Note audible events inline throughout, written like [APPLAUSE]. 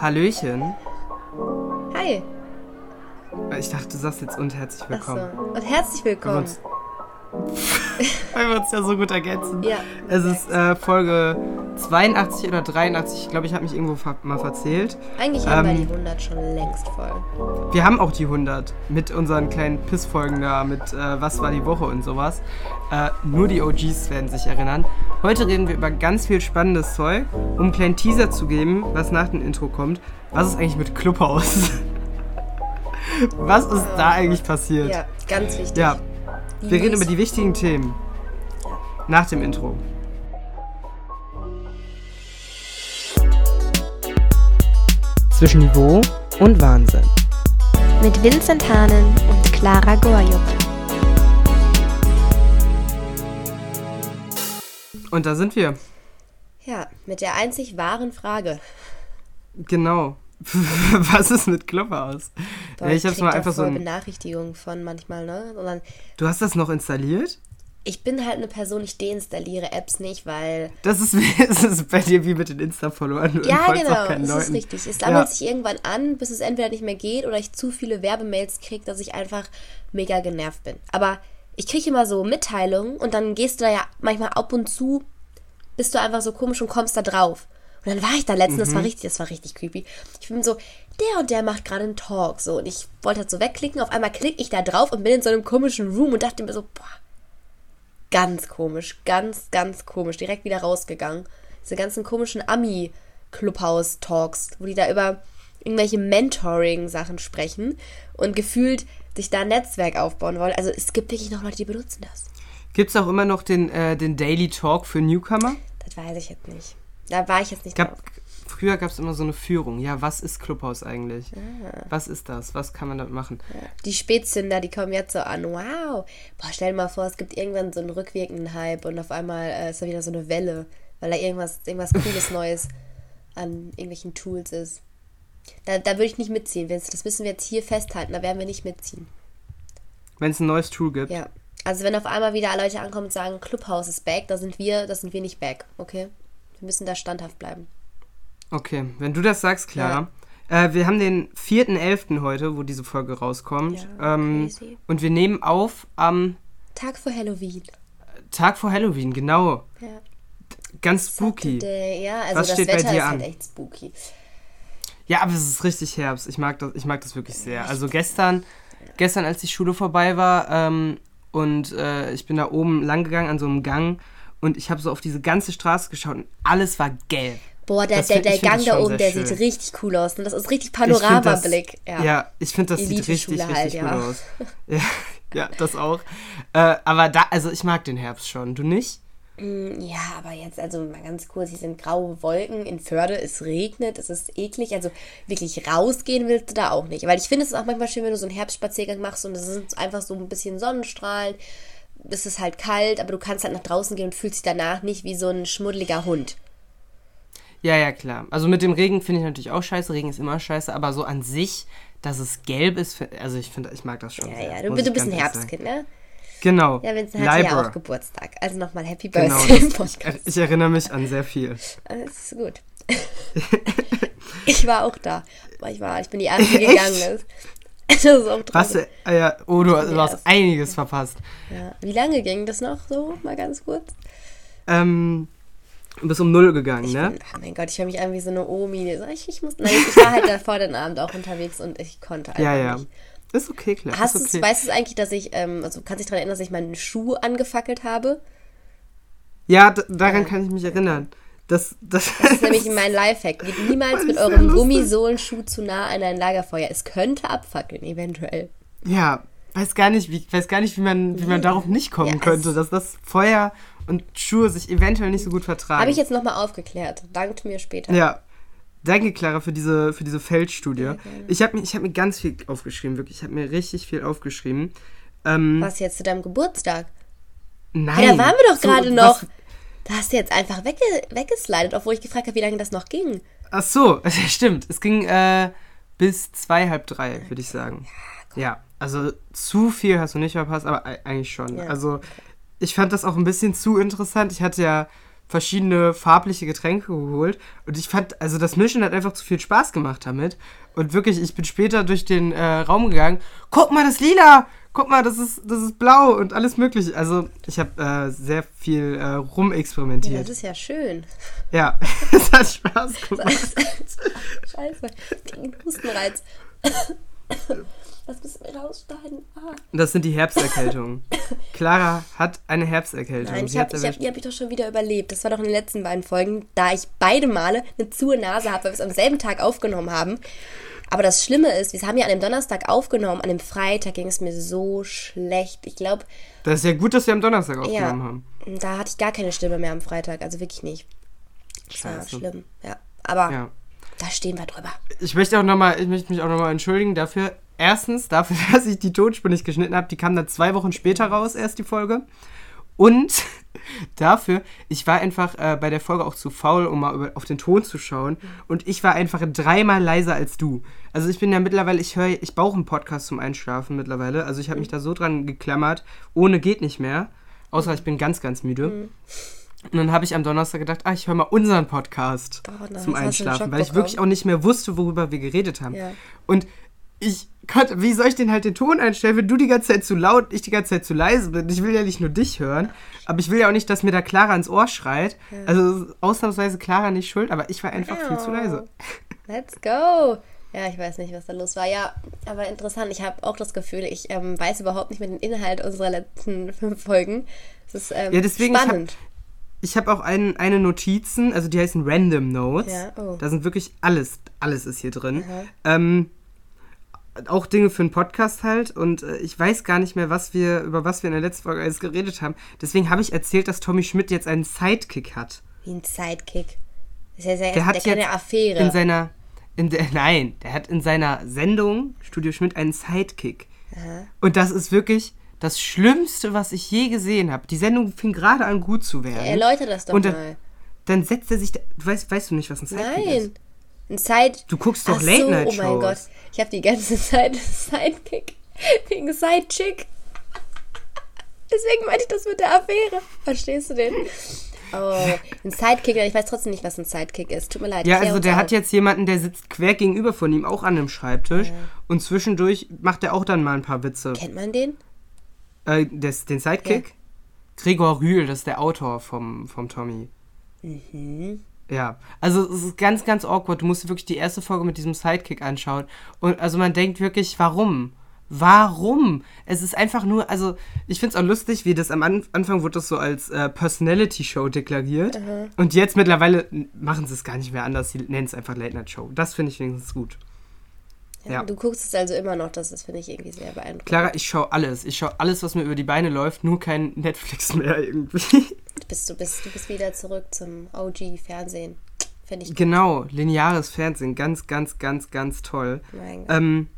Hallöchen. Hi. Ich dachte, du sagst jetzt und herzlich willkommen. Achso. Und herzlich willkommen. Weil wir uns [LAUGHS] ja so gut ergänzen. Ja. Es ist äh, Folge 82 oder 83. Ich glaube, ich habe mich irgendwo ver mal verzählt. Eigentlich haben Ähm, wir die 100 schon längst voll. Wir haben auch die 100 mit unseren kleinen Pissfolgen da, mit äh, Was war die Woche und sowas. Äh, nur die OGs werden sich erinnern. Heute reden wir über ganz viel spannendes Zeug, um einen kleinen Teaser zu geben, was nach dem Intro kommt. Was ist eigentlich mit Clubhouse? [LAUGHS] was ist da eigentlich passiert? Ja, ganz wichtig. Ja, wir reden über die wichtigen Themen. Nach dem Intro. Zwischen Niveau und Wahnsinn. mit Vincent Hahnen und Clara Gorjuk. Und da sind wir. Ja, mit der einzig wahren Frage. Genau. [LAUGHS] was ist mit Clubhouse? Ja, ich hab's mal einfach so. Ein, Benachrichtigungen von manchmal, ne? Dann, du hast das noch installiert? ich bin halt eine Person, ich deinstalliere Apps nicht, weil. Das ist, [LAUGHS] es ist bei dir wie mit den Insta-Followern. Ja, genau, das ist Leuten. richtig. Es sammelt Ja. sich irgendwann an, bis es entweder nicht mehr geht oder ich zu viele Werbemails kriege, dass ich einfach mega genervt bin. Aber ich kriege immer so Mitteilungen und dann gehst du da ja manchmal ab und zu, bist du einfach so komisch und kommst da drauf. Und dann war ich da letztens, das Mhm. war richtig, das war richtig creepy. Ich bin so, der und der macht gerade einen Talk, so. Und ich wollte halt so wegklicken, auf einmal klicke ich da drauf und bin in so einem komischen Room und dachte mir so, boah, ganz komisch, ganz, ganz komisch. Direkt wieder rausgegangen. Diese ganzen komischen Ami-Clubhouse-Talks, wo die da über irgendwelche Mentoring-Sachen sprechen und gefühlt sich da ein Netzwerk aufbauen wollen. Also es gibt wirklich noch Leute, die benutzen das. Gibt es auch immer noch den, äh, den Daily Talk für Newcomer? Das weiß ich jetzt nicht. Da war ich jetzt nicht Gab, drauf. früher gab es immer so eine Führung. Ja, was ist Clubhouse eigentlich? Ah. Was ist das? Was kann man damit machen? Die Spätzünder, die kommen jetzt so an. Wow. Boah, stell dir mal vor, es gibt irgendwann so einen rückwirkenden Hype und auf einmal äh, ist da wieder so eine Welle, weil da irgendwas, irgendwas Cooles [LAUGHS] Neues an irgendwelchen Tools ist. Da, da würde ich nicht mitziehen, Vince. Das müssen wir jetzt hier festhalten. Da werden wir nicht mitziehen. Wenn es ein neues Tool gibt. Ja. Also wenn auf einmal wieder Leute ankommen und sagen, Clubhouse ist back, da sind wir, da sind wir nicht back, okay? Wir müssen da standhaft bleiben. Okay, wenn du das sagst, Clara. Äh, wir haben den 4.11. heute, wo diese Folge rauskommt. Ja, ähm, crazy. und wir nehmen auf am Tag vor Halloween. Tag vor Halloween, genau. Ja. Ganz spooky. Saturday, ja, also Was das steht bei Wetter dir ist an? halt echt spooky. Ja, aber es ist richtig Herbst. Ich mag das, ich mag das wirklich sehr. Also gestern, gestern, als die Schule vorbei war ähm, und äh, ich bin da oben lang gegangen an so einem Gang und ich habe so auf diese ganze Straße geschaut und alles war gelb. Boah, der, der, der Gang da oben, der sieht schön. richtig cool aus. Und das ist richtig Panoramablick. Ja, Ja. ich finde, das sieht richtig, richtig halt, ja. aus. Ja, [LAUGHS] ja, das auch. Äh, aber da, also ich mag den Herbst schon. Du nicht? Mm, ja, aber jetzt, also mal ganz kurz, hier sind graue Wolken in Förde, es regnet, es ist eklig. Also wirklich rausgehen willst du da auch nicht. Weil ich finde es auch manchmal schön, wenn du so einen Herbstspaziergang machst und es ist einfach so ein bisschen Sonnenstrahlen. Es ist halt kalt, aber du kannst halt nach draußen gehen und fühlst dich danach nicht wie so ein schmuddeliger Hund. Ja, ja, klar. Also mit dem Regen finde ich natürlich auch scheiße. Regen ist immer scheiße, aber so an sich, dass es gelb ist, also ich finde, ich mag das schon. Ja, sehr, ja, du, du bist ein. Herbstkind, ne? Genau. Ja, Vincent hatte ja Libra. auch Geburtstag. Also nochmal Happy Genau, Birthday das, Podcast. ich, ich erinnere mich an sehr viel. Das ist gut. [LAUGHS] ich war auch da. Aber ich war, ich bin die erste, die [LAUGHS] gegangen ist. Das ist auch Was? Äh, ja, oh, du, du Ja, hast es- einiges verpasst. Ja. Wie lange ging das noch so? Mal ganz kurz. Ähm, du bist um null gegangen, Ich ne? bin, oh mein Gott, ich höre mich an wie so eine Omi. Ich, ich, muss, nein, ich war halt davor den Abend auch unterwegs und ich konnte einfach Ja, ja. nicht. Ist okay, klar. Hast ist okay. weißt du es eigentlich, dass ich, ähm, also kannst dich daran erinnern, dass ich meinen Schuh angefackelt habe? Ja, daran kann ich mich erinnern. Das, das, Das ist [LAUGHS] nämlich mein Lifehack. Geht niemals mit eurem. Gummisohlenschuh zu nah an ein Lagerfeuer. Es könnte abfackeln, eventuell. Ja, weiß gar nicht, wie, weiß gar nicht, wie man, wie man darauf nicht kommen Ja, könnte, dass das Feuer und Schuhe sich eventuell nicht so gut vertragen. Habe ich jetzt nochmal aufgeklärt. Dankt mir später. Ja. Danke, Clara, für diese, für diese Feldstudie. ich habe mir, ich hab mir ganz viel aufgeschrieben, wirklich. Ich habe mir richtig viel aufgeschrieben. Ähm, Was jetzt zu deinem Geburtstag? nein. Ja, da waren wir doch so, gerade was- noch. Da hast du jetzt einfach wegge weggeslidet, obwohl ich gefragt habe, wie lange das noch ging. Ach so, [LAUGHS] ja, stimmt. Es ging äh, bis zwei, halb drei, würde ich sagen. Ja, also zu viel hast du nicht verpasst, aber eigentlich schon. Ja. Also ich fand das auch ein bisschen zu interessant. Ich hatte ja verschiedene farbliche Getränke geholt. Und ich fand, also das Mischen hat einfach zu viel Spaß gemacht damit. Und wirklich, ich bin später durch den äh, Raum gegangen. Guck mal, das Lila! Guck mal, das ist, das ist blau und alles mögliche. Also ich habe äh, sehr viel äh, Ja, rumexperimentiert. das ist ja schön. Ja, [LAUGHS] es hat Spaß [LAUGHS] gemacht. Scheiße. Gegen Hustenreiz. Das müssen wir rausschneiden. Ah. Das sind die Herbsterkältungen. [COUGHS] Clara hat eine Herbsterkältung. Nein, ich habe hab, die hab ich doch schon wieder überlebt. Das war doch in den letzten beiden Folgen, da ich beide Male eine zuhe Nase habe, weil wir es am selben Tag aufgenommen haben. Aber das Schlimme ist, wir haben ja an dem Donnerstag aufgenommen, an dem Freitag ging es mir so schlecht. Ich glaube, Das ist ja gut, dass wir am Donnerstag ja, aufgenommen haben. da hatte ich gar keine Stimme mehr am Freitag. Also wirklich nicht. Das war Scheiße. schlimm. Ja, aber Ja. Da stehen wir drüber. Ich möchte auch noch mal, ich möchte mich auch nochmal entschuldigen dafür. Erstens dafür, [LAUGHS] dass ich die Tonspur nicht geschnitten habe. Die kam dann zwei Wochen später raus, erst die Folge. Und [LAUGHS] dafür, ich war einfach äh, bei der Folge auch zu faul, um mal über, auf den Ton zu schauen. Und ich war einfach dreimal leiser als du. Also ich bin ja mittlerweile, ich höre, ich brauche einen Podcast zum Einschlafen mittlerweile. Also ich habe mich da so dran geklammert. Ohne geht nicht mehr. Außer ich bin ganz, ganz müde. Und dann habe ich am Donnerstag gedacht, ah, ich höre mal unseren Podcast Oh, na, zum Einschlafen, weil ich wirklich auch nicht mehr wusste, worüber wir geredet haben. Ja. Und ich konnte, wie soll ich denn halt den Ton einstellen, wenn du die ganze Zeit zu laut, ich die ganze Zeit zu leise bin? Ich will ja nicht nur dich hören, aber ich will ja auch nicht, dass mir da Clara ins Ohr schreit. Also ausnahmsweise Clara nicht schuld, aber ich war einfach viel zu leise. Let's go! Ja, ich weiß nicht, was da los war. Ja, aber interessant. Ich habe auch das Gefühl, ich ähm, weiß überhaupt nicht mehr den Inhalt unserer letzten fünf [LAUGHS] Folgen. Das ist ähm, Ja, deswegen, spannend. Ich habe auch ein, eine Notizen, also die heißen Random Notes. Ja, oh. Da sind wirklich alles, alles ist hier drin. Ähm, auch Dinge für einen Podcast halt und äh, ich weiß gar nicht mehr, was wir, über was wir in der letzten Folge alles geredet haben. Deswegen habe ich erzählt, dass Tommy Schmidt jetzt einen Sidekick hat. Wie ein Sidekick. Das ist ja sehr, Der hat der keine jetzt Affäre. in seiner, in der, [LAUGHS] nein, der hat in seiner Sendung Studio Schmidt einen Sidekick. Und das ist wirklich das Schlimmste, was ich je gesehen habe. Die Sendung fing gerade an gut zu werden. Erläuter das doch Und dann, mal. dann setzt er sich, da, du weißt, weißt du nicht, was ein Sidekick ist? Nein. Ein Side. Du guckst doch Ach so, Late-Night-Shows. Oh mein Gott. Ich habe die ganze [LAUGHS] Zeit Sidekick wegen Sidechick. Deswegen meinte ich das mit der Affäre. Verstehst du den? Oh, ein Sidekick. Ich weiß trotzdem nicht, was ein Sidekick ist. Tut mir leid. Ja, also der hat jetzt jemanden, der sitzt quer gegenüber von ihm, auch an einem Schreibtisch. Und zwischendurch macht er auch dann mal ein paar Witze. Kennt man den? Äh, des, den Sidekick? Gregor Rühl, das ist der Autor vom, vom Tommy. Mhm. Ja, also es ist ganz, ganz awkward. Du musst wirklich die erste Folge mit diesem Sidekick anschauen. Und also man denkt wirklich, warum? Warum? Es ist einfach nur, also ich finde es auch lustig, wie das am An Anfang wurde das so als äh, Personality-Show deklariert. Und jetzt mittlerweile machen sie es gar nicht mehr anders. Sie nennen es einfach Late Night Show. Das finde ich wenigstens gut. Ja. Du guckst es also immer noch. Das ist, finde ich, irgendwie sehr beeindruckend. Clara, ich schaue alles. Ich schaue alles, was mir über die Beine läuft, nur kein Netflix [LAUGHS] mehr irgendwie. Du bist, du, bist, du bist wieder zurück zum OG-Fernsehen. Finde ich genau, lineares Fernsehen. Ganz, ganz, ganz, ganz toll. Mein Gott. Ähm,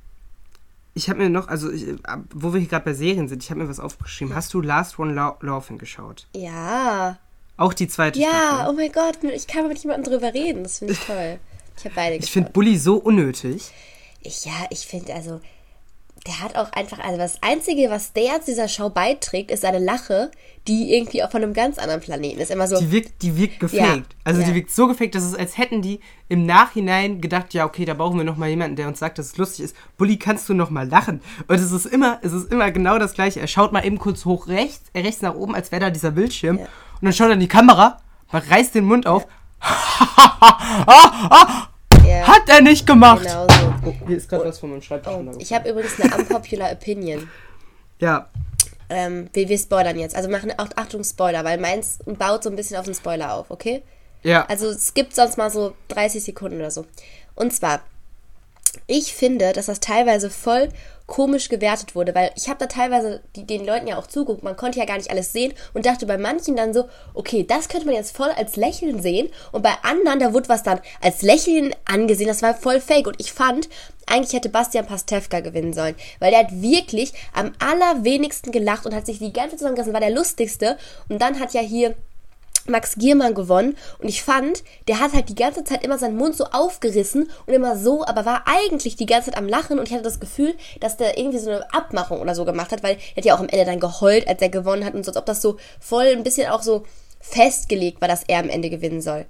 ich habe mir noch, also ich, ab- wo wir hier gerade bei Serien sind, ich habe mir was aufgeschrieben. Hast du Last One Lau- Laughing geschaut? Ja. Auch die zweite Ja, Staffel. oh mein Gott. Ich kann mit jemandem drüber reden. Das finde ich toll. Ich habe beide Ich geschaut. finde Bully so unnötig. Ich, ja, ich finde, also, der hat auch einfach, also das Einzige, was der zu dieser Show beiträgt, ist seine Lache, die irgendwie auch von einem ganz anderen Planeten ist. Immer so, Die wirkt, die wirkt gefaked. also ja. die wirkt so gefaked, dass es als hätten die im Nachhinein gedacht, ja okay, da brauchen wir noch mal jemanden, der uns sagt, dass es lustig ist. Bully, kannst du noch mal lachen? Und es ist immer, es ist immer genau das Gleiche. Er schaut mal eben kurz hoch rechts, äh, rechts nach oben, als wäre da dieser Bildschirm. Ja. Und dann schaut er in die Kamera, man reißt den Mund auf. [LAUGHS] [LAUGHS] ja, Hat er nicht gemacht! genau so. Oh, hier ist gerade was von meinem Schreibtisch runtergefallen. Ich habe übrigens eine unpopular Opinion. Ja, Ähm, wir, wir spoilern jetzt. Also machen auch Achtung Spoiler, weil meins baut so ein bisschen auf den Spoiler auf, okay? ja. Also es gibt sonst mal so 30 Sekunden oder so. Und zwar, ich finde, dass das teilweise voll komisch gewertet wurde, weil ich habe da teilweise die, den Leuten ja auch zuguckt, man konnte ja gar nicht alles sehen und dachte bei manchen dann so, okay, das könnte man jetzt voll als Lächeln sehen. Und bei anderen, da wurde was dann als Lächeln angesehen, das war voll fake. Und ich fand, eigentlich hätte Bastian Pastewka gewinnen sollen, weil der hat wirklich am allerwenigsten gelacht und hat sich die ganze Zeit zusammengerissen, war der lustigste. Und dann hat ja hier Max Giermann gewonnen und ich fand, der hat halt die ganze Zeit immer seinen Mund so aufgerissen und immer so, aber war eigentlich die ganze Zeit am Lachen und ich hatte das Gefühl, dass der irgendwie so eine Abmachung oder so gemacht hat, weil er hat ja auch am Ende dann geheult, als er gewonnen hat und so, als ob das so voll ein bisschen auch so festgelegt war, dass er am Ende gewinnen soll.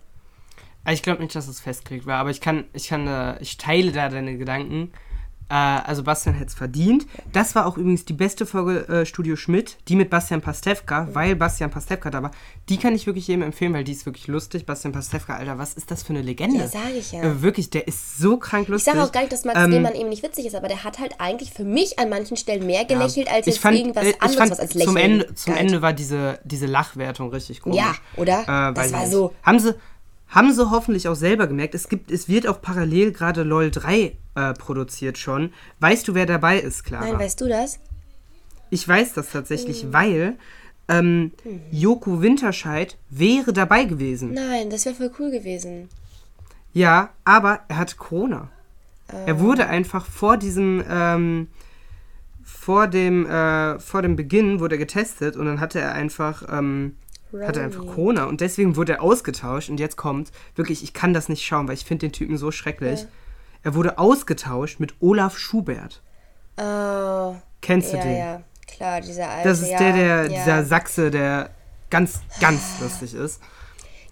Also Ich glaube nicht, dass es festgelegt war, aber ich kann, ich kann, ich teile da deine Gedanken. Äh, also Bastian hätte es verdient. Das war auch übrigens die beste Folge äh, Studio Schmidt, die mit Bastian Pastewka, weil Bastian Pastewka da war. Die kann ich wirklich jedem empfehlen, weil die ist wirklich lustig. Bastian Pastewka, Alter, was ist das für eine Legende? Ja, sag ich ja. Äh, wirklich, der ist so krank Ich lustig. sage auch gar nicht, dass Max Ähm, Lehmann eben nicht witzig ist, aber der hat halt eigentlich für mich an manchen Stellen mehr gelächelt als ich jetzt fand, irgendwas äh, ich anderes, fand was als Lächeln zum Ende, zum. Ende war diese, diese Lachwertung richtig komisch. Ja, oder? Äh, Das ich war so- Haben sie, haben sie hoffentlich auch selber gemerkt. Es, gibt, es wird auch parallel gerade LOL 3 äh, produziert schon. Weißt du, wer dabei ist, Clara? Nein, weißt du das? ich weiß das tatsächlich, Hm. weil ähm, Joko Winterscheid wäre dabei gewesen. Nein, das wäre voll cool gewesen. Ja, aber er hat Corona. Ah. Er wurde einfach vor diesem, ähm, vor dem, äh, vor dem Beginn wurde er getestet und dann hatte er einfach, ähm, hatte er einfach. Corona und deswegen wurde er ausgetauscht und jetzt kommt, wirklich, ich kann das nicht schauen, weil ich finde den Typen so schrecklich. Er wurde ausgetauscht mit Olaf Schubert. Oh, Kennst du ja, den? ja, klar, dieser alte. Das ist ja, der, der, ja. dieser Sachse, der ganz, ganz [SIGHS] lustig ist.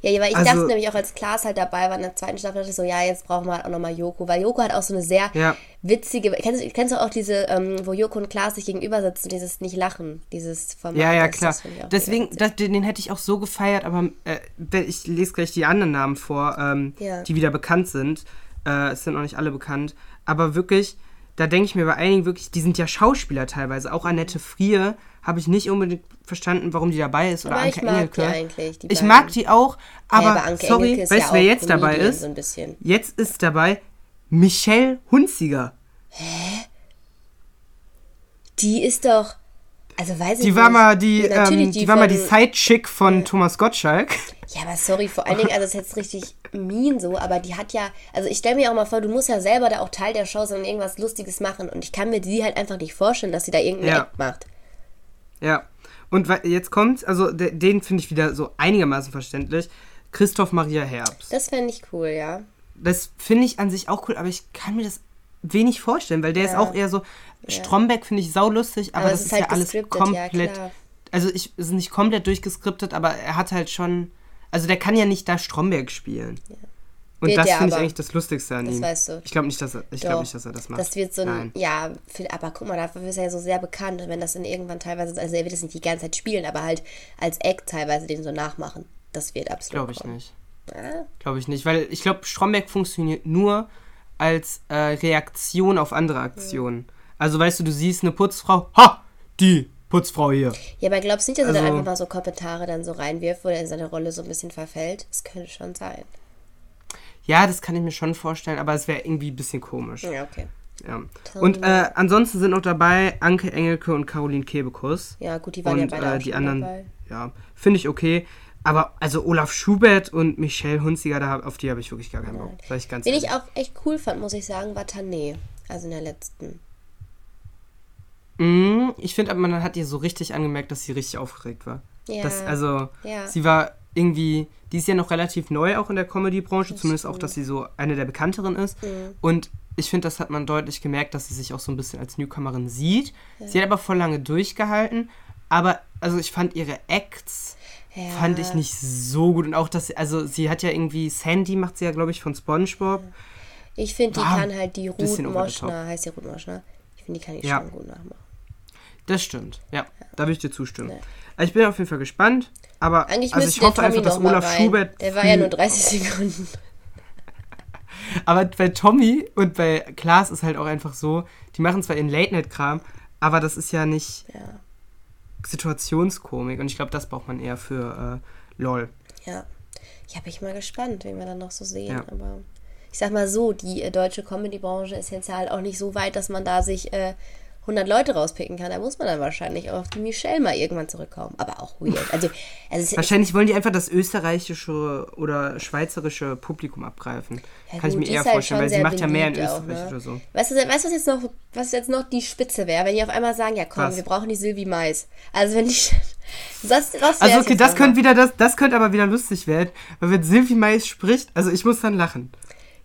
Ja, weil ich Also- dachte nämlich auch, als Klaas halt dabei war in der zweiten Staffel, dachte ich so, ja, jetzt brauchen wir halt auch nochmal Joko, weil Joko hat auch so eine sehr Ja. witzige, kennst, du- kennst du auch diese, ähm, wo Joko und Klaas sich gegenüber sitzen, dieses nicht lachen, dieses Format. Ja, ja, klar. Deswegen, das, den, hätte ich auch so gefeiert, aber äh, ich lese gleich die anderen Namen vor, ähm, Ja. die wieder bekannt sind. Äh, es sind noch nicht alle bekannt. Aber wirklich, da denke ich mir bei einigen wirklich, die sind ja Schauspieler teilweise. Auch Annette Frier habe ich nicht unbedingt verstanden, warum die dabei ist. Oder Aber ich Anke mag Engelke. die eigentlich, die ich mag die auch, aber, ja, sorry, weißt ja du, wer auch jetzt dabei Comedian, ist? So ein bisschen. Jetzt ist dabei Michelle Hunziger. Die ist doch, also weiß ich Die nicht. war mal die, Ja, ähm, die, war mal die Sidechick von Thomas Gottschalk. Ja, aber sorry, vor allen Dingen, also das ist jetzt richtig mean so, aber die hat ja, also ich stelle mir auch mal vor, du musst ja selber da auch Teil der Show sein und irgendwas Lustiges machen und ich kann mir die halt einfach nicht vorstellen, dass sie da irgendeinen Ja. Act macht. Ja. Und jetzt kommt, also de- den finde ich wieder so einigermaßen verständlich. Christoph Maria Herbst. Das fände ich cool, ja. Das finde ich an sich auch cool, aber ich kann mir das wenig vorstellen, weil der ist Ja. auch eher so. Stromberg finde ich saulustig, aber, Aber das ist, ist ja halt alles ja, komplett. klar. also ich es ist nicht komplett durchgeskriptet, aber er hat halt schon. Also der kann ja nicht da Stromberg spielen. Und Wird das finde ich eigentlich das Lustigste an Das ihm. weißt du. Ich glaube nicht, dass er, ich glaube Doch. nicht, dass er das macht. Das wird so ein, Nein. ja, viel- aber guck mal, dafür ist er ja so sehr bekannt. Und wenn das dann irgendwann teilweise, also er wird es nicht die ganze Zeit spielen, aber halt als Act teilweise den so nachmachen. Das wird absolut. Glaube ich kommen. nicht. Ja, Glaube ich nicht, weil ich glaube, Stromberg funktioniert nur als äh, Reaktion auf andere Aktionen. Also weißt du, du siehst eine Putzfrau, ha, die Putzfrau hier. Ja, aber glaubst du nicht, dass er dann Also- einfach mal so Kommentare dann so reinwirft, wo er in seine Rolle so ein bisschen verfällt? Das könnte schon sein. Ja, das kann ich mir schon vorstellen, aber es wäre irgendwie ein bisschen komisch. Ja, okay. Ja. Und äh, ansonsten sind noch dabei Anke Engelke und Caroline Kebekus. Ja, gut, die waren ja und beide äh, auch die schon anderen, dabei. ja, finde ich okay. Aber also Olaf Schubert und Michelle Hunziger, da, hab- auf die habe ich wirklich gar keinen Bock. Sag ich ganz Wen ehrlich. ich auch echt cool fand, muss ich sagen, war Tané. Also in der letzten. Mm, ich finde, aber man hat ihr so richtig angemerkt, dass sie richtig aufgeregt war. Ja. Das, also, Ja. sie war irgendwie, die ist ja noch relativ neu auch in der Comedy-Branche, zumindest auch, dass sie so eine der bekannteren ist. Mhm. Und ich finde, das hat man deutlich gemerkt, dass sie sich auch so ein bisschen als Newcomerin sieht. Sie hat aber voll lange durchgehalten. Aber, also ich fand ihre Acts, Ja. fand ich nicht so gut. Und auch, dass sie, also sie hat ja irgendwie, Sandy macht sie ja, glaube ich, von Spongebob. Ich finde, die War kann halt die Ruth. Moschner, heißt die Ruth Moschner? Ich finde, die kann ich Ja. schon gut nachmachen. Das stimmt, ja, da würde ich dir zustimmen. Ja. Also ich bin auf jeden Fall gespannt, aber Eigentlich also müsste ich der hoffe Tommy einfach, dass Olaf rein. Schubert. Der war ja nur 30 Sekunden. [LAUGHS] Aber bei Tommy und bei Klaas ist halt auch einfach so, die machen zwar ihren Late-Night-Kram, aber das ist ja nicht Ja, Situationskomik und ich glaube, das braucht man eher für äh, LOL. ja. Ja, bin ich mal gespannt, wen wir dann noch so sehen. Ja. Aber ich sag mal so, die äh, deutsche Comedy-Branche ist jetzt halt auch nicht so weit, dass man da sich äh, 100 Leute rauspicken kann. Da muss man dann wahrscheinlich auch auf die Michelle mal irgendwann zurückkommen. Aber auch weird. Also, also Wahrscheinlich wollen die einfach das österreichische oder schweizerische Publikum abgreifen. Ja, Kann gut, ich mir eher halt vorstellen, weil sie macht ja mehr in beliebt auch, Österreich ne? oder so. Weißt du, weißt, du, was jetzt noch, was jetzt noch die Spitze wäre, wenn die auf einmal sagen, ja komm, Was? wir brauchen die Sylvie Mais. Also wenn die das, [LAUGHS] das wär's Also okay, das könnte wieder das, das könnte aber wieder lustig werden, weil wenn Sylvie Mais spricht, also ich muss dann lachen.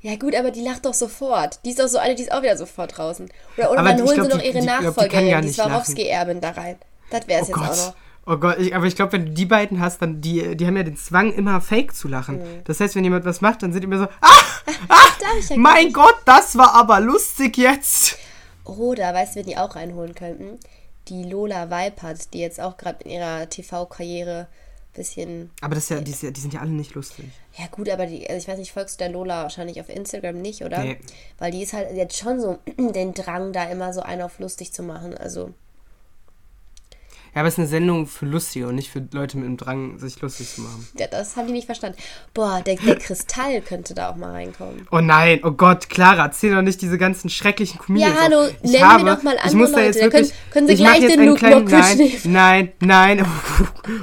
Ja gut, aber die lacht doch sofort. Die ist doch so eine, die ist auch wieder sofort draußen. Oder, oder dann holen glaub, sie noch die- ihre die- die Nachfolgerin, gar die nicht Swarovski-Erbin da rein. Das wäre es Oh jetzt auch Gott. noch. Oh Gott, ich, aber ich glaube, wenn du die beiden hast, dann die, die haben ja den Zwang, immer fake zu lachen. Das heißt, wenn jemand was macht, dann sind die immer so, ah, [LAUGHS] Darf ich ja mein. Gott, das war aber lustig jetzt. Oder, weißt du, wen die auch reinholen könnten? Die Lola Weipert, die jetzt auch gerade in ihrer TV-Karriere bisschen. Aber das ist ja, die, die sind ja alle nicht lustig. Ja, gut, aber die, also ich weiß nicht, folgst du der Lola wahrscheinlich auf Instagram nicht, oder? Nee. Weil die ist halt jetzt schon so [CLEARS THROAT] den Drang, da immer so einen auf lustig zu machen. Also, Ja, aber es ist eine Sendung für Lustige und nicht für Leute mit dem Drang, sich lustig zu machen. ja, das haben die nicht verstanden. Boah, der, der Kristall könnte da auch mal reinkommen. Oh nein, oh Gott, Clara, erzähl doch nicht diese ganzen schrecklichen Comedians. Ja, hallo, auf. Ich nennen wir doch mal ich andere muss da Leute, jetzt wirklich, können- können Sie ich gleich jetzt den Luke kleinen, [LAUGHS] nein, nein, nein,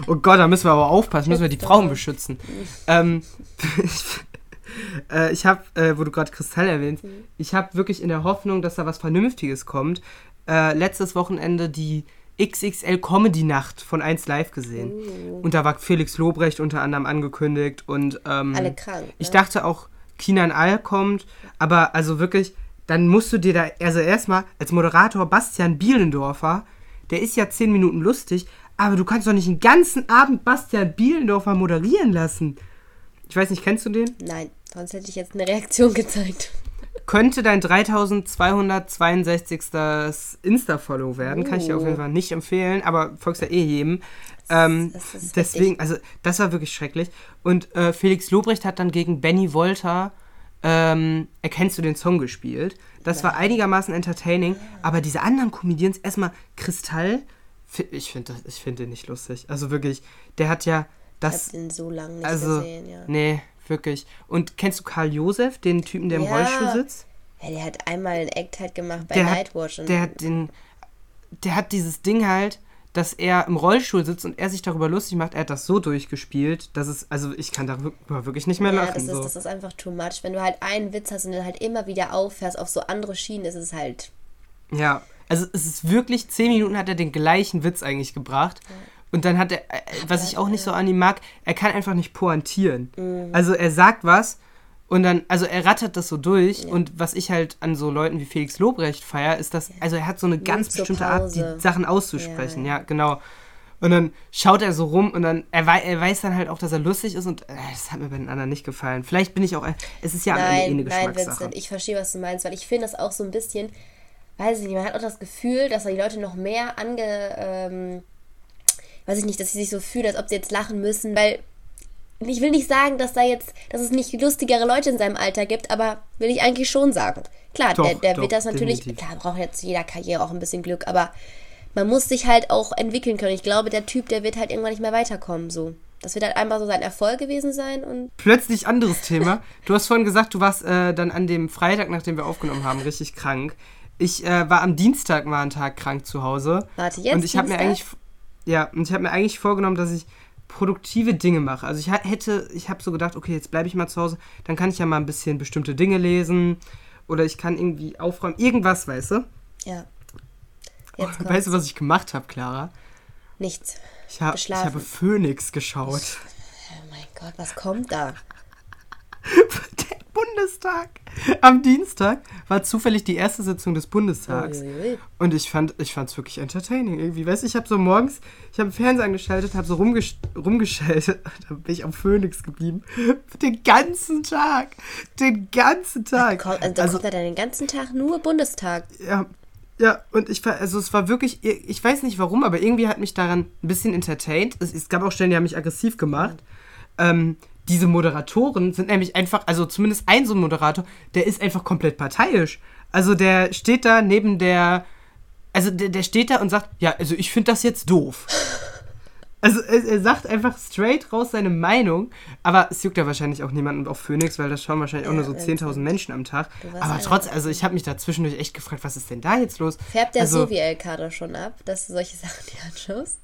oh Gott, da müssen wir aber aufpassen, müssen wir die Frauen beschützen. Ähm, [LAUGHS] äh, ich habe, äh, wo du gerade Kristall erwähnst, Mhm. ich habe wirklich in der Hoffnung, dass da was Vernünftiges kommt, äh, letztes Wochenende die XXL Comedy Nacht von 1 Live gesehen. Uh. Und da war Felix Lobrecht unter anderem angekündigt und ähm, Alle krank, Ich ne? dachte auch, Kinan All kommt, aber also wirklich, dann musst du dir da, also erstmal als Moderator Bastian Bielendorfer, der ist ja 10 Minuten lustig, aber du kannst doch nicht den ganzen Abend Bastian Bielendorfer moderieren lassen. Ich weiß nicht, kennst du den? Nein, sonst hätte ich jetzt eine Reaktion gezeigt. Könnte dein 3262. Insta-Follow werden. Kann ich dir auf jeden Fall nicht empfehlen, aber folgst ja eh jedem. Ähm, deswegen, also das war wirklich schrecklich. Und äh, Felix Lobrecht hat dann gegen Benny Wolter ähm, Erkennst du den Song gespielt. Das war einigermaßen entertaining, aber diese anderen Comedians, erstmal Kristall, ich finde find den nicht lustig. Also wirklich, der hat ja Ich das. habe den so lange nicht Also, gesehen, ja. nee, wirklich. Und kennst du Karl Josef, den Typen, der im Ja. Rollstuhl sitzt? ja. Der hat einmal einen Act halt gemacht bei der hat, Nightwatch. und- der hat den, der hat dieses Ding halt, dass er im Rollstuhl sitzt und er sich darüber lustig macht. Er hat das so durchgespielt, dass es, also ich kann darüber wirklich nicht mehr ja, lachen. das ist, so. das ist einfach too much. Wenn du halt einen Witz hast und den halt immer wieder auffährst auf so andere Schienen, ist es halt. Ja, also es ist wirklich, zehn Minuten hat er den gleichen Witz eigentlich gebracht. Und dann hat er, äh, was ich auch nicht so an ihm mag, er kann einfach nicht pointieren. Mhm. Also er sagt was und dann, also er rattert das so durch. Und was ich halt an so Leuten wie Felix Lobrecht feier, ist, dass, also er hat so eine ganz zur bestimmte Art, die Sachen auszusprechen. Ja, Ja, genau. Und dann schaut er so rum und dann, er, er weiß dann halt auch, dass er lustig ist und äh, das hat mir bei den anderen nicht gefallen. Vielleicht bin ich auch, ein- es ist ja am Ende eh eine Nein, nein, Geschmackssache. Vincent, ich verstehe, was du meinst, weil ich finde das auch so ein bisschen, weiß ich nicht, man hat auch das Gefühl, dass da die Leute noch mehr ange, ähm, weiß ich nicht, dass sie sich so fühlen, als ob sie jetzt lachen müssen, weil ich will nicht sagen, dass da jetzt, dass es nicht lustigere Leute in seinem Alter gibt, aber will ich eigentlich schon sagen. Klar, Doch, der, der doch, wird das natürlich, definitiv. klar, braucht jetzt jeder Karriere auch ein bisschen Glück, aber man muss sich halt auch entwickeln können. Ich glaube, der Typ, der wird halt irgendwann nicht mehr weiterkommen, so. Das wird halt einfach so sein Erfolg gewesen sein und Plötzlich anderes Thema. Du hast vorhin gesagt, du warst äh, dann an dem Freitag, nachdem wir aufgenommen haben, richtig krank. Ich äh, war am Dienstag mal einen Tag krank zu Hause. Warte, jetzt Und ich habe mir eigentlich, ja, und ich habe mir eigentlich vorgenommen, dass ich produktive Dinge mache. Also ich hätte, ich habe so gedacht, okay, jetzt bleibe ich mal zu Hause, dann kann ich ja mal ein bisschen bestimmte Dinge lesen oder ich kann irgendwie aufräumen, irgendwas, weißt du? ja. Kommt's. Weißt du, was ich gemacht habe, Clara? Nichts. Ich, hab, ich habe Phoenix geschaut. Oh mein Gott, was kommt da? [LAUGHS] Bundestag. Am Dienstag war zufällig die erste Sitzung des Bundestags. Uiuiui. Und ich fand ich fand's wirklich entertaining irgendwie. Weißt du, ich habe so morgens, ich habe Fernseher angeschaltet, habe so rumgesch rumgeschaltet, [LAUGHS] da bin ich am Phoenix geblieben. [LAUGHS] Den ganzen Tag. Den ganzen Tag. Also, da kommt er dann den ganzen Tag nur Bundestag. Ja, ja, und ich war, also es war wirklich, ich weiß nicht warum, aber irgendwie hat mich daran ein bisschen entertained. Es, es gab auch Stellen, die haben mich aggressiv gemacht. Ähm, diese Moderatoren sind nämlich einfach, also zumindest ein so ein Moderator, der ist einfach komplett parteiisch. Also der steht da neben der, also der, der steht da und sagt, ja, also ich finde das jetzt doof. Also er, er sagt einfach straight raus seine Meinung, aber es juckt ja wahrscheinlich auch niemanden auf Phoenix, weil das schauen wahrscheinlich auch Ja, nur so irgendwie. 10.000 Menschen am Tag. Aber einer trotz, davon. also ich habe mich da zwischendurch echt gefragt, was ist denn da jetzt los? Färbt der also, so wie El Kader schon ab, dass du solche [LAUGHS] Sachen dir anschaust?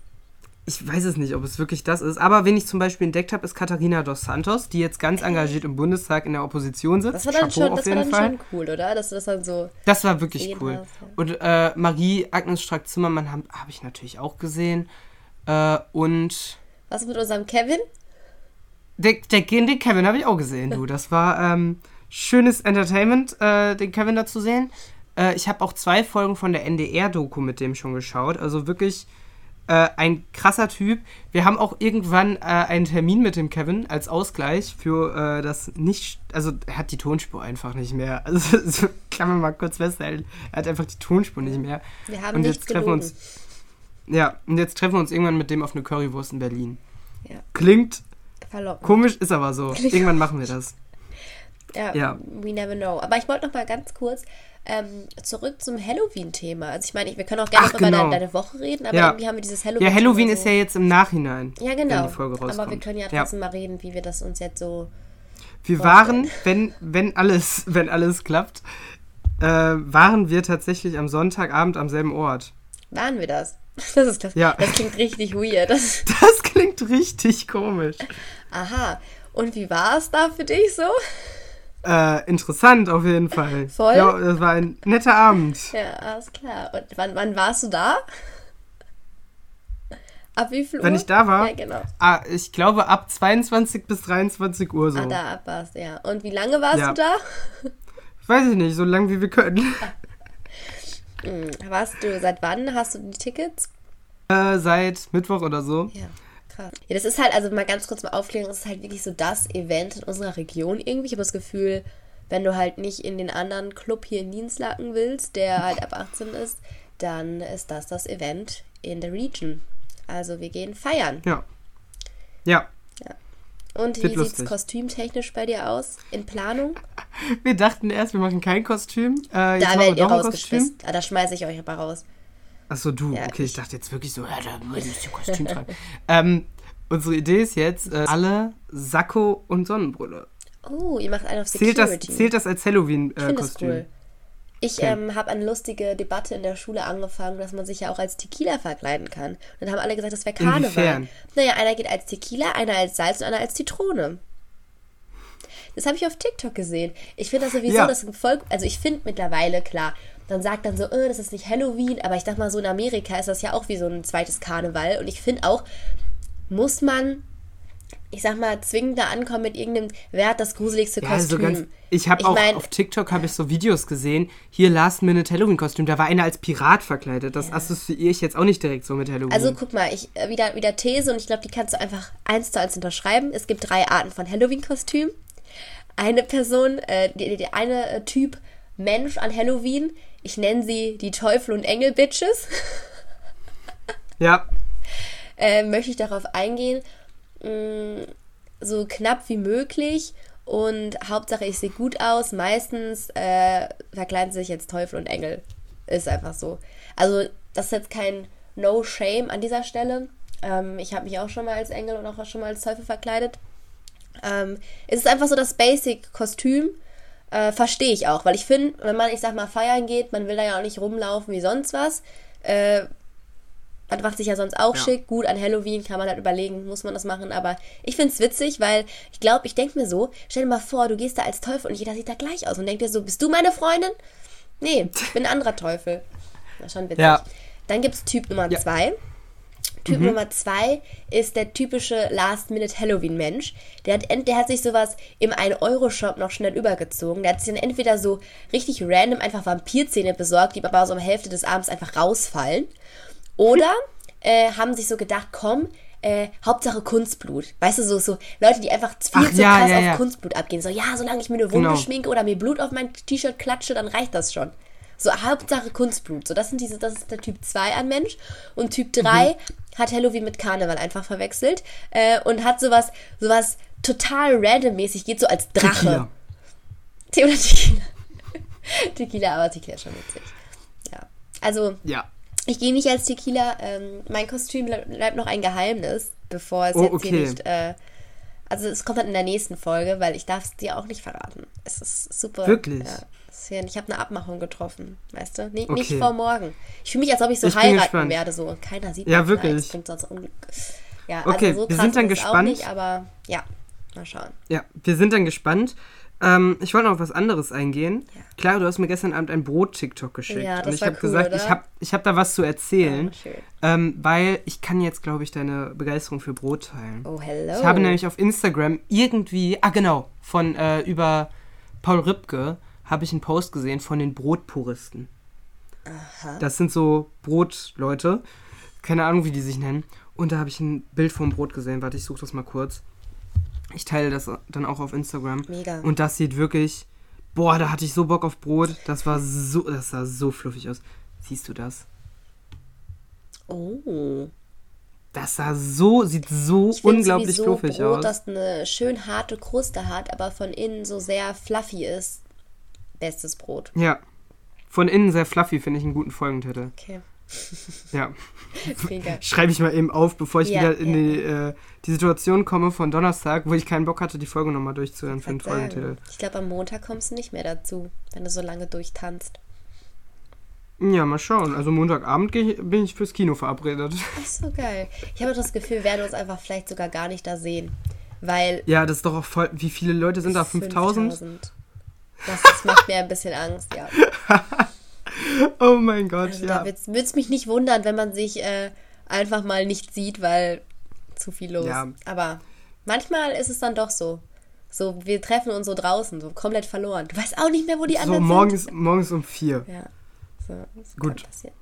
Ich weiß es nicht, ob es wirklich das ist, aber wen ich zum Beispiel entdeckt habe, ist Katharina dos Santos, die jetzt ganz engagiert im Bundestag in der Opposition sitzt. Das war dann, Chapeau schon, das war dann Fall. schon cool, oder? Dass du das dann so. Das war wirklich cool. hast, ja. Und äh, Marie-Agnes Strack-Zimmermann habe hab ich natürlich auch gesehen. Äh, und Was mit unserem Kevin? der, der, den Kevin habe ich auch gesehen, du. Das war ähm, schönes Entertainment, äh, den Kevin da zu sehen. Äh, ich habe auch zwei Folgen von der NDR-Doku mit dem schon geschaut. Also wirklich Äh, ein krasser Typ. Wir haben auch irgendwann äh, einen Termin mit dem Kevin als Ausgleich für äh, das nicht. Also, er hat die Tonspur einfach nicht mehr. [LAUGHS] Also, so kann man mal kurz festhalten. Er hat einfach die Tonspur nicht mehr. Wir haben und nicht jetzt treffen uns. Ja, und jetzt treffen wir uns irgendwann mit dem auf eine Currywurst in Berlin. Ja. Klingt Verlockend. komisch, ist aber so. [LAUGHS] Irgendwann machen wir das. Ja, Ja. we never know. Aber ich wollte noch mal ganz kurz ähm, zurück zum Halloween-Thema. Also ich meine, wir können auch gerne Ach, noch über genau. deine, deine Woche reden, aber Ja. irgendwie haben wir dieses Halloween. Ja, Halloween so. ist ja jetzt im Nachhinein. Ja, Wenn genau. die Folge rauskommt. aber wir können ja trotzdem mal reden, wie wir das uns jetzt so. Wir waren, wenn, wenn alles, [LAUGHS] wenn alles klappt, äh, waren wir tatsächlich am Sonntagabend am selben Ort. Waren wir das? [LAUGHS] Das ist das. Ja. Das klingt richtig weird. Das, [LAUGHS] Das klingt richtig komisch. aha. Und wie war es da für dich so? Äh, interessant auf jeden Fall. Voll? Ja, das war ein netter Abend. Ja, alles klar. Und wann, wann warst du da? Ab wie viel Uhr? Wenn ich da war? Ja, genau. Ah, ich glaube ab 22 bis 23 Uhr so. Ah, da ab warst du, ja. Und wie lange warst Ja. du da? Weiß ich nicht, so lange wie wir können. Hm, Warst du, seit wann hast du die Tickets? Äh, seit Mittwoch oder so. Ja, krass. Ja, das ist halt, also mal ganz kurz mal aufklären, das ist halt wirklich so das Event in unserer Region irgendwie. Ich habe das Gefühl, wenn du halt nicht in den anderen Club hier in Dienstlaken willst, der halt ab 18 ist, dann ist das das Event in der Region. Also wir gehen feiern. Ja. Ja. Und Wird wie sieht's lustig. kostümtechnisch bei dir aus? In Planung? [LAUGHS] Wir dachten erst, wir machen kein Kostüm. Äh, Da werdet wir ihr rausgeschmissen. Ah, da schmeiße ich euch aber raus. Achso, du. Ja, okay, ich ich- dachte jetzt wirklich so, ja, da muss ich ein Kostüm tragen. [LAUGHS] ähm, unsere Idee ist jetzt, äh, alle Sakko und Sonnenbrille. Oh, ihr macht einen auf Zählt Security. das, zählt das als ich finde es Halloween-Kostüm? cool. Ich Okay. ähm, habe eine lustige Debatte in der Schule angefangen, dass man sich ja auch als Tequila verkleiden kann. Und dann haben alle gesagt, das wäre Karneval. Inwiefern? Naja, einer geht als Tequila, einer als Salz und einer als Zitrone. Das habe ich auf TikTok gesehen. Ich finde das sowieso, Ja. das voll. Also ich finde mittlerweile klar. Man sagt dann so, äh, das ist nicht Halloween, aber ich dachte mal, so in Amerika ist das ja auch wie so ein zweites Karneval. Und ich finde auch, muss man, ich sag mal, zwingend da ankommen mit irgendeinem, wer hat das gruseligste Ja, also Kostüm? ganz, ich habe auch mein, auf TikTok habe ich so Videos gesehen. Hier Last Minute Halloween Kostüm. Da war einer als Pirat verkleidet. Das assoziiere ich jetzt auch nicht direkt so mit Halloween. Also guck mal, ich äh, wieder, wieder These und ich glaube, die kannst du einfach eins zu eins unterschreiben. Es gibt drei Arten von Halloween-Kostüm. Eine Person, äh, die, die eine äh, Typ Mensch an Halloween, ich nenne sie die Teufel- und Engel-Bitches, [LAUGHS] ja, äh, möchte ich darauf eingehen, mh, so knapp wie möglich und Hauptsache ich sehe gut aus. Meistens äh, verkleiden sie sich jetzt Teufel und Engel. Ist einfach so. Also das ist jetzt kein No Shame an dieser Stelle. Ähm, ich habe mich auch schon mal als Engel und auch schon mal als Teufel verkleidet. Ähm, es ist einfach so das Basic-Kostüm. Äh, Verstehe ich auch, weil ich finde, wenn man, ich sag mal, feiern geht, man will da ja auch nicht rumlaufen wie sonst was. Äh, man macht sich ja sonst auch Ja. schick. Gut, an Halloween kann man halt überlegen, muss man das machen. Aber ich find's witzig, weil ich glaube, ich denke mir so, stell dir mal vor, du gehst da als Teufel und jeder sieht da gleich aus und denkt dir so, bist du meine Freundin? Nee, ich bin ein anderer Teufel. [LAUGHS] Na, schon witzig. Ja. Dann gibt's Typ Nummer Ja. zwei. Typ Nummer zwei ist der typische Last-Minute-Halloween-Mensch. Der hat, der hat sich sowas im 1-Euro-Shop noch schnell übergezogen. Der hat sich dann entweder so richtig random einfach Vampirzähne besorgt, die aber so um Hälfte des Abends einfach rausfallen. Oder [LAUGHS] äh, haben sich so gedacht, komm, äh, Hauptsache Kunstblut. Weißt du, so, so Leute, die einfach viel Ach, zu ja, krass ja, auf ja. Kunstblut abgehen. So, ja, solange ich mir eine Wunde Genau. schminke oder mir Blut auf mein T-Shirt klatsche, dann reicht das schon. So, Hauptsache Kunstblut. So, das sind diese, das ist der Typ 2 an Mensch. Und Typ 3 hat Halloween mit Karneval einfach verwechselt. Äh, und hat sowas, sowas total randommäßig, geht so als Drache. Tequila. Tequila. [LAUGHS] Tequila, aber Tequila ist schon witzig. Ja. Also, Ja. ich gehe nicht als Tequila. Ähm, mein Kostüm ble- bleibt noch ein Geheimnis, bevor es Oh, jetzt okay. hier nicht. Äh, also es kommt dann in der nächsten Folge, weil ich darf es dir auch nicht verraten. Es ist super. Wirklich? Ja, ja- ich habe eine Abmachung getroffen, weißt du? Nicht, Okay. nicht vor morgen. Ich fühle mich, als ob ich so Ich heiraten werde. So. Keiner sieht Ja, mich. wirklich. Das bringt sonst Unglück. Ja, Okay, also so wir sind dann gespannt. nicht, aber ja, mal schauen. Ja, wir sind dann gespannt. Ähm, ich wollte noch auf was anderes eingehen. Ja. Clara, du hast mir gestern Abend ein Brot-TikTok geschickt. Ja, das und ich habe cool, gesagt, oder? ich habe ich hab da was zu erzählen. Ja, ähm, weil ich kann jetzt, glaube ich, deine Begeisterung für Brot teilen. Oh, hello. Ich habe nämlich auf Instagram irgendwie, ah genau, von äh, über Paul Ripke habe ich einen Post gesehen von den Brotpuristen. Das sind so Brotleute, keine Ahnung, wie die sich nennen. Und da habe ich ein Bild vom Brot gesehen. Warte, ich suche das mal kurz. Ich teile das dann auch auf Instagram. Mega. Und das sieht wirklich. Boah, da hatte ich so Bock auf Brot. Das war so. Das sah so fluffig aus. Siehst du das? Oh. Das sah so, sieht so Ich unglaublich fluffig Brot, aus. das eine schön harte Kruste hat, aber von innen so sehr fluffy ist. Bestes Brot. Ja. Von innen sehr fluffy, finde ich einen guten Folgentitel. Okay. [LAUGHS] Ja. Schreibe ich mal eben auf, bevor ich Ja, wieder in ja. die, äh, die Situation komme von Donnerstag, wo ich keinen Bock hatte, die Folge nochmal durchzuhören für den Folgentitel. Ich glaube, am Montag kommst du nicht mehr dazu, wenn du so lange durchtanzt. Ja, mal schauen. Also Montagabend bin ich fürs Kino verabredet. [LAUGHS] Ach so geil. Ich habe das Gefühl, wir werden uns einfach vielleicht sogar gar nicht da sehen. Weil. Ja, das ist doch auch voll. Wie viele Leute sind da? 5000? 5000. Das, das macht mir ein bisschen Angst, ja. [LAUGHS] Oh mein Gott, Also ja. da würde es mich nicht wundern, wenn man sich äh, einfach mal nicht sieht, weil zu viel los. Ja. Aber manchmal ist es dann doch so. So, wir treffen uns so draußen, so komplett verloren. Du weißt auch nicht mehr, wo die So anderen morgens, morgens um vier. sind. Ja, so, Gut. Passieren.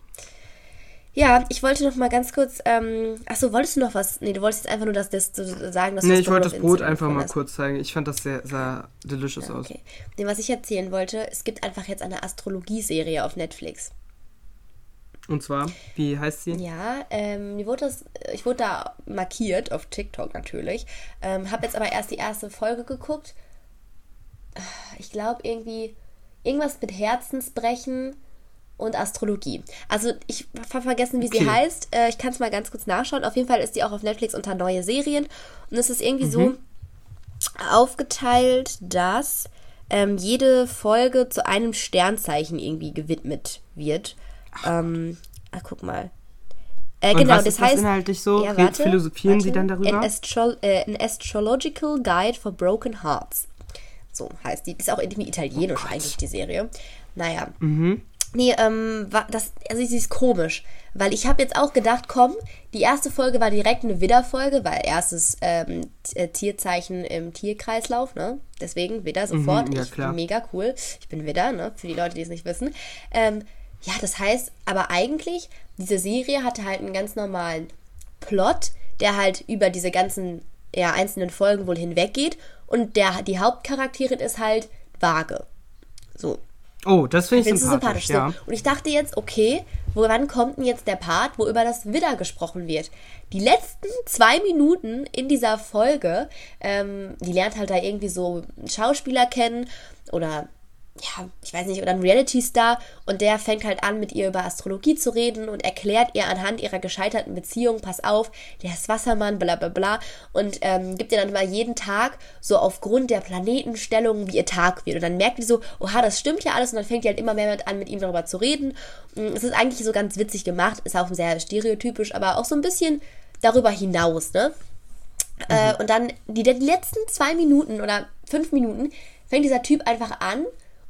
Ja, ich wollte noch mal ganz kurz. Ähm, achso, wolltest du noch was? Nee, du wolltest jetzt einfach nur das, das sagen, dass du Nee, ich wollte das Brot einfach mal hast. kurz zeigen. Ich fand das sehr, sah delicious aus. Okay. Nee, was ich erzählen wollte, es gibt einfach jetzt eine Astrologie-Serie auf Netflix. Und zwar, wie heißt sie? Ja, ähm, mir wurde das, ich wurde da markiert auf TikTok natürlich. Ähm, habe jetzt aber erst die erste Folge geguckt. Ich glaube irgendwie irgendwas mit Herzensbrechen und Astrologie. Also ich habe vergessen, wie sie Okay. heißt. Äh, ich kann es mal ganz kurz nachschauen. Auf jeden Fall ist die auch auf Netflix unter neue Serien. Und es ist irgendwie so aufgeteilt, dass ähm, jede Folge zu einem Sternzeichen irgendwie gewidmet wird. Ähm, ah, guck mal. Äh, Und genau, was das ist das heißt. inhaltlich so? Ja, warte, philosophieren warte. Sie dann darüber? An, Astro äh, an Astrological Guide for Broken Hearts. So heißt die. Ist auch irgendwie italienisch Oh eigentlich, die Serie. Naja. Nee, ähm, das, also sie ist komisch, weil ich habe jetzt auch gedacht, komm, die erste Folge war direkt eine Widder-Folge, weil erstes ähm, äh, Tierzeichen im Tierkreislauf, ne? Deswegen Widder sofort. Mhm, ja, ich klar. mega cool. Ich bin Widder, ne? Für die Leute, die es nicht wissen. Ähm, ja, das heißt, aber eigentlich, diese Serie hatte halt einen ganz normalen Plot, der halt über diese ganzen ja, einzelnen Folgen wohl hinweggeht und der, die Hauptcharakterin ist halt vage. So, Oh, das finde ich sympathisch, sympathisch? ja. So. Und ich dachte jetzt, okay, wo, wann kommt denn jetzt der Part, wo über das Widder gesprochen wird? Die letzten zwei Minuten in dieser Folge, ähm, die lernt halt da irgendwie so einen Schauspieler kennen oder ja, ich weiß nicht, oder ein Reality-Star und der fängt halt an, mit ihr über Astrologie zu reden und erklärt ihr anhand ihrer gescheiterten Beziehung, pass auf, der ist Wassermann, bla bla bla und ähm, gibt ihr dann mal jeden Tag so aufgrund der Planetenstellung, wie ihr Tag wird und dann merkt die so, oha, das stimmt ja alles und dann fängt die halt immer mehr mit an, mit ihm darüber zu reden. Mm, Es ist eigentlich so ganz witzig gemacht, ist auch sehr stereotypisch, aber auch so ein bisschen darüber hinaus, ne? Äh, und dann die, die letzten zwei Minuten oder fünf Minuten fängt dieser Typ einfach an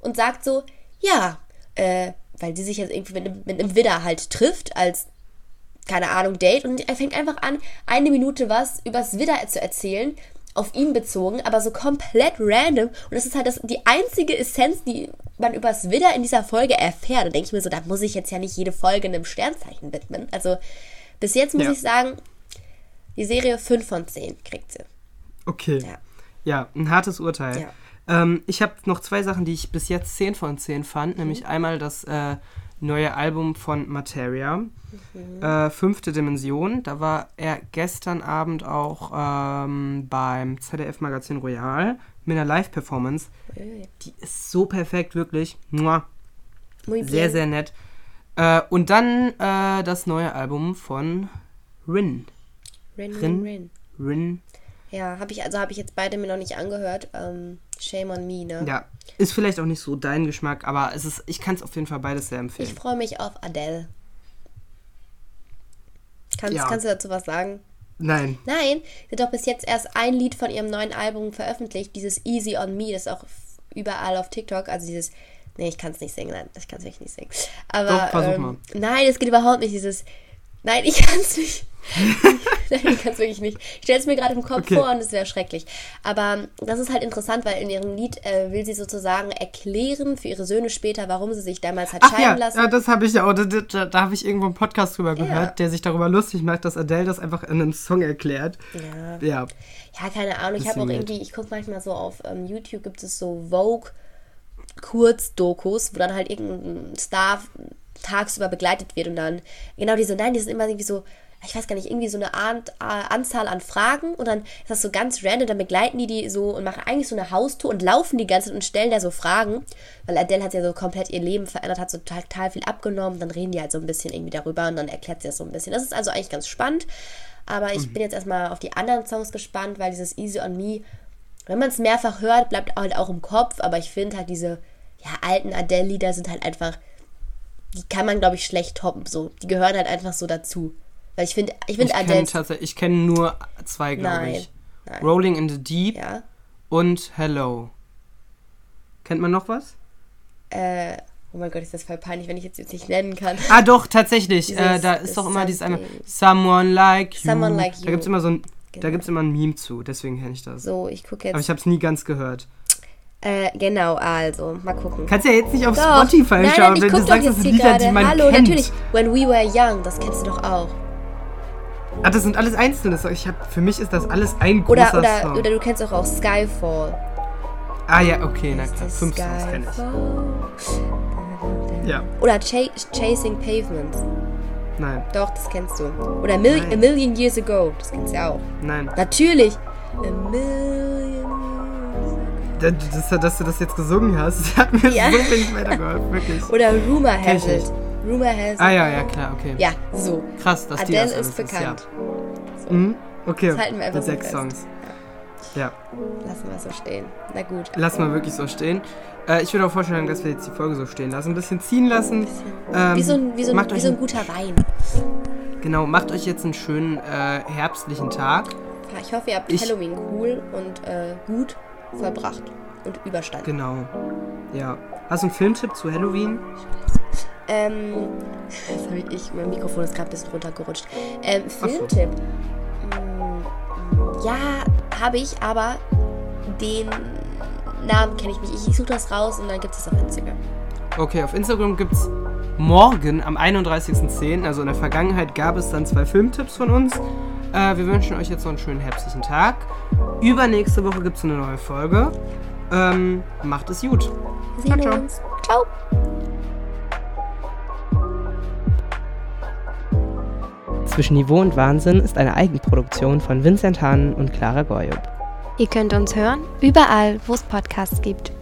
und sagt so, ja, äh, weil sie sich jetzt irgendwie mit einem, mit einem Widder halt trifft als, keine Ahnung, Date und er fängt einfach an, eine Minute was übers Widder zu erzählen, auf ihn bezogen, aber so komplett random und das ist halt das, die einzige Essenz, die man übers Widder in dieser Folge erfährt. Da denke ich mir so, da muss ich jetzt ja nicht jede Folge einem Sternzeichen widmen. Also bis jetzt muss Ja. ich sagen, die Serie 5 von 10 kriegt sie. Okay. Ja. Ja, ein hartes Urteil. Ja. Ähm, ich habe noch zwei Sachen, die ich bis jetzt 10 von 10 Mhm. fand. Nämlich einmal das äh, neue Album von Materia, Mhm. äh, Fünfte Dimension. Da war er gestern Abend auch ähm, beim ZDF-Magazin Royal mit einer Live-Performance. Die ist so perfekt, wirklich. Mua. Sehr, sehr nett. Äh, und dann äh, das neue Album von Rin. Rin, Rin. Rin, Rin. Rin. Ja, habe ich, also habe ich jetzt beide mir noch nicht angehört. Ähm, shame on me, ne? Ja, ist vielleicht auch nicht so dein Geschmack, aber es ist, ich kann es auf jeden Fall beides sehr Ich empfehlen. freue mich auf Adele. Kannst, Ja. kannst du dazu was sagen? Nein. Nein, sie hat doch bis jetzt erst ein Lied von ihrem neuen Album veröffentlicht, dieses Easy on Me, das ist auch überall auf TikTok, also dieses, nee, ich kann es nicht singen, nein, ich kann es wirklich nicht singen. Aber, Doch, versuch ähm, mal. nein, es geht überhaupt nicht, dieses Nein, ich kann es nicht. [LAUGHS] Nein, ich kann es wirklich nicht. Ich stelle es mir gerade im Kopf Okay. vor und es wäre schrecklich. Aber das ist halt interessant, weil in ihrem Lied äh, will sie sozusagen erklären für ihre Söhne später, warum sie sich damals hat Ach scheiden ja, lassen. ja, das habe ich ja auch. Da, da, da habe ich irgendwo einen Podcast drüber gehört, der sich darüber lustig macht, dass Adele das einfach in einem Song erklärt. Ja. Ja. Ja, keine Ahnung. Ich habe auch irgendwie, ich gucke manchmal so auf ähm, YouTube, gibt es so Vogue Kurzdokus, wo dann halt irgendein Star tagsüber begleitet wird und dann, genau diese, nein, die sind immer irgendwie so, ich weiß gar nicht, irgendwie so eine Art, äh, Anzahl an Fragen und dann ist das so ganz random, dann begleiten die die so und machen eigentlich so eine Haustour und laufen die ganze Zeit und stellen da so Fragen, weil Adele hat ja so komplett ihr Leben verändert, hat so total, viel abgenommen, dann reden die halt so ein bisschen irgendwie darüber und dann erklärt sie das so ein bisschen. Das ist also eigentlich ganz spannend, aber ich bin jetzt erstmal auf die anderen Songs gespannt, weil dieses Easy on Me, wenn man es mehrfach hört, bleibt halt auch im Kopf, aber ich finde halt diese ja, alten Adele-Lieder sind halt einfach, die kann man, glaube ich, schlecht toppen. So. Die gehören halt einfach so dazu. Weil ich finde, ich finde Adele. ich kenne nur zwei, glaube ich. nein. Rolling in the Deep Ja. und Hello. Kennt man noch was? Äh, oh mein Gott, ist das voll peinlich, wenn ich jetzt, jetzt nicht nennen kann. Ah, doch, tatsächlich. Dieses Äh, da ist doch immer dieses einmal. Someone Like You. Someone Like Da You. gibt es immer so ein, da Genau. gibt's immer ein Meme zu, deswegen kenne ich das. So, ich gucke Aber jetzt. ich habe es nie ganz gehört. Äh, genau, also, mal gucken. Kannst ja jetzt nicht auf Doch. Spotify nein, schauen, nein, wenn du sagst, das sind Lieder, die gerade. man Hallo, kennt. natürlich. When We Were Young, das kennst du doch auch. Ah, das sind alles einzelne Songs. Ich hab, für mich ist das alles ein Oder, großer oder, Song. oder du kennst auch, auch Skyfall. ah ja, okay, na klar. Fünf Songs kenne ich. Ja, Oder Ch Chasing Pavements. nein, Doch, das kennst du. Oder Mil Nein. A Million Years Ago. Das kennst du ja auch. nein. Natürlich. A Million Years Das, das, dass du das jetzt gesungen hast, [LAUGHS] das hat mir Ja. so wenig weitergeholfen, wirklich. Oder Rumor Has It. Rumor Has It. Ah ja, ja, klar, okay. Ja, so. Krass, dass die Adele das ist alles bekannt. ja. Mhm. Okay, Das halten wir einfach mit so sechs fest. Songs. Ja, Lassen wir so stehen. Na gut. lass mal wirklich so stehen. Äh, ich würde auch vorschlagen, dass wir jetzt die Folge so stehen lassen. Ein bisschen ziehen lassen. Ähm, Wie so ein, wie so ein, wie so ein ein- guter Wein. Genau, macht euch jetzt einen schönen äh, herbstlichen Tag. Ich hoffe, ihr habt Ich- Halloween cool und äh, gut vollbracht und überstanden. Genau. Ja. Hast du einen Filmtipp zu Halloween? Ähm, jetzt habe ich, mein Mikrofon ist gerade ein bisschen runtergerutscht. Ähm, so. Filmtipp. Mm, Ja, habe ich, aber den Namen kenne ich nicht. Ich, ich suche das raus und dann gibt es das auf Instagram. Okay, auf Instagram gibt es morgen am 31.10., also in der Vergangenheit gab es dann zwei Filmtipps von uns. Äh, wir wünschen euch jetzt noch einen schönen herbstlichen Tag. Übernächste Woche gibt es eine neue Folge. Ähm, macht es gut. Wir sehen Ciao, ciao. uns. Ciao. Zwischen Niveau und Wahnsinn ist eine Eigenproduktion von Vincent Hahn und Clara Goyub. Ihr könnt uns hören, überall, wo es Podcasts gibt.